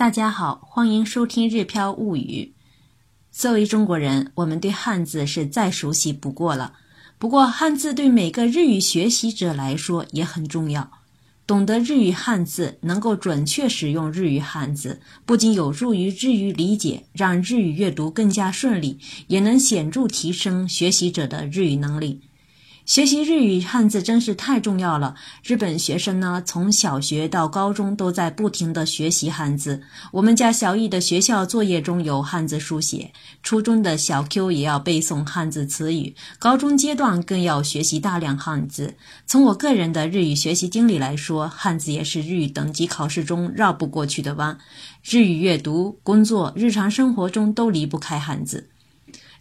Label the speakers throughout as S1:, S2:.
S1: 大家好，欢迎收听《日飘物语》。作为中国人，我们对汉字是再熟悉不过了。不过，汉字对每个日语学习者来说也很重要。懂得日语汉字，能够准确使用日语汉字，不仅有助于日语理解，让日语阅读更加顺利，也能显著提升学习者的日语能力。学习日语汉字真是太重要了。日本学生呢，从小学到高中都在不停的学习汉字。我们家小易的学校作业中有汉字书写，初中的小 Q 也要背诵汉字词语，高中阶段更要学习大量汉字。从我个人的日语学习经历来说，汉字也是日语等级考试中绕不过去的弯。日语阅读、工作、日常生活中都离不开汉字。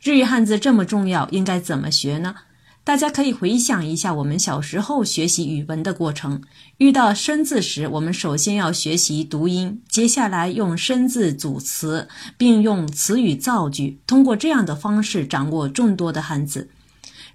S1: 日语汉字这么重要，应该怎么学呢？大家可以回想一下我们小时候学习语文的过程。遇到生字时，我们首先要学习读音，接下来用生字组词，并用词语造句，通过这样的方式掌握众多的汉字。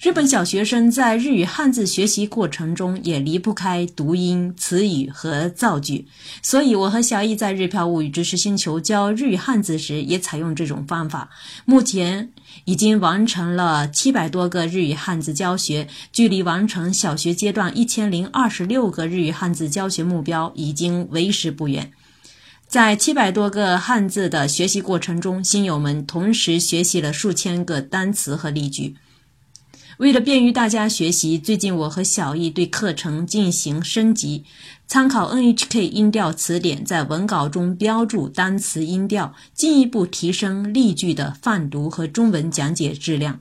S1: 日本小学生在日语汉字学习过程中也离不开读音、词语和造句，所以我和小易在日漂物语知识星球教日语汉字时也采用这种方法。目前已经完成了七百多个日语汉字教学，距离完成小学阶段一千零二十六个日语汉字教学目标已经为时不远。在七百多个汉字的学习过程中，新友们同时学习了数千个单词和例句。为了便于大家学习，最近我和小易对课程进行升级，参考 NHK 音调词典，在文稿中标注单词音调，进一步提升例句的泛读和中文讲解质量。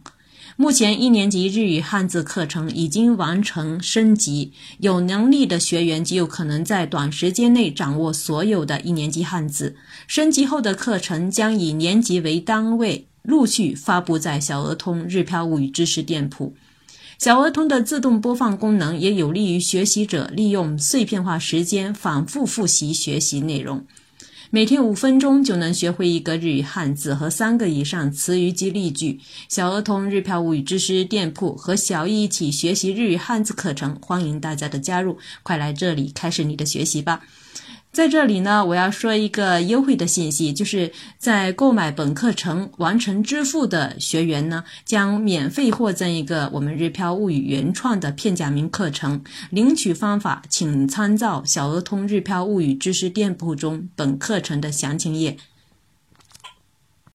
S1: 目前一年级日语汉字课程已经完成升级，有能力的学员极有可能在短时间内掌握所有的一年级汉字。升级后的课程将以年级为单位。陆续发布在小鹅通日漂物语知识店铺。小鹅通的自动播放功能也有利于学习者利用碎片化时间反复复习学习内容。每天五分钟就能学会一个日语汉字和三个以上词语及例句。小鹅通日漂物语知识店铺和小易一起学习日语汉字课程，欢迎大家的加入，快来这里开始你的学习吧。在这里呢，我要说一个优惠的信息，就是在购买本课程完成支付的学员呢，将免费获赠一个我们日漂物语原创的片假名课程。领取方法，请参照小鹅通日漂物语知识店铺中本课程的详情页。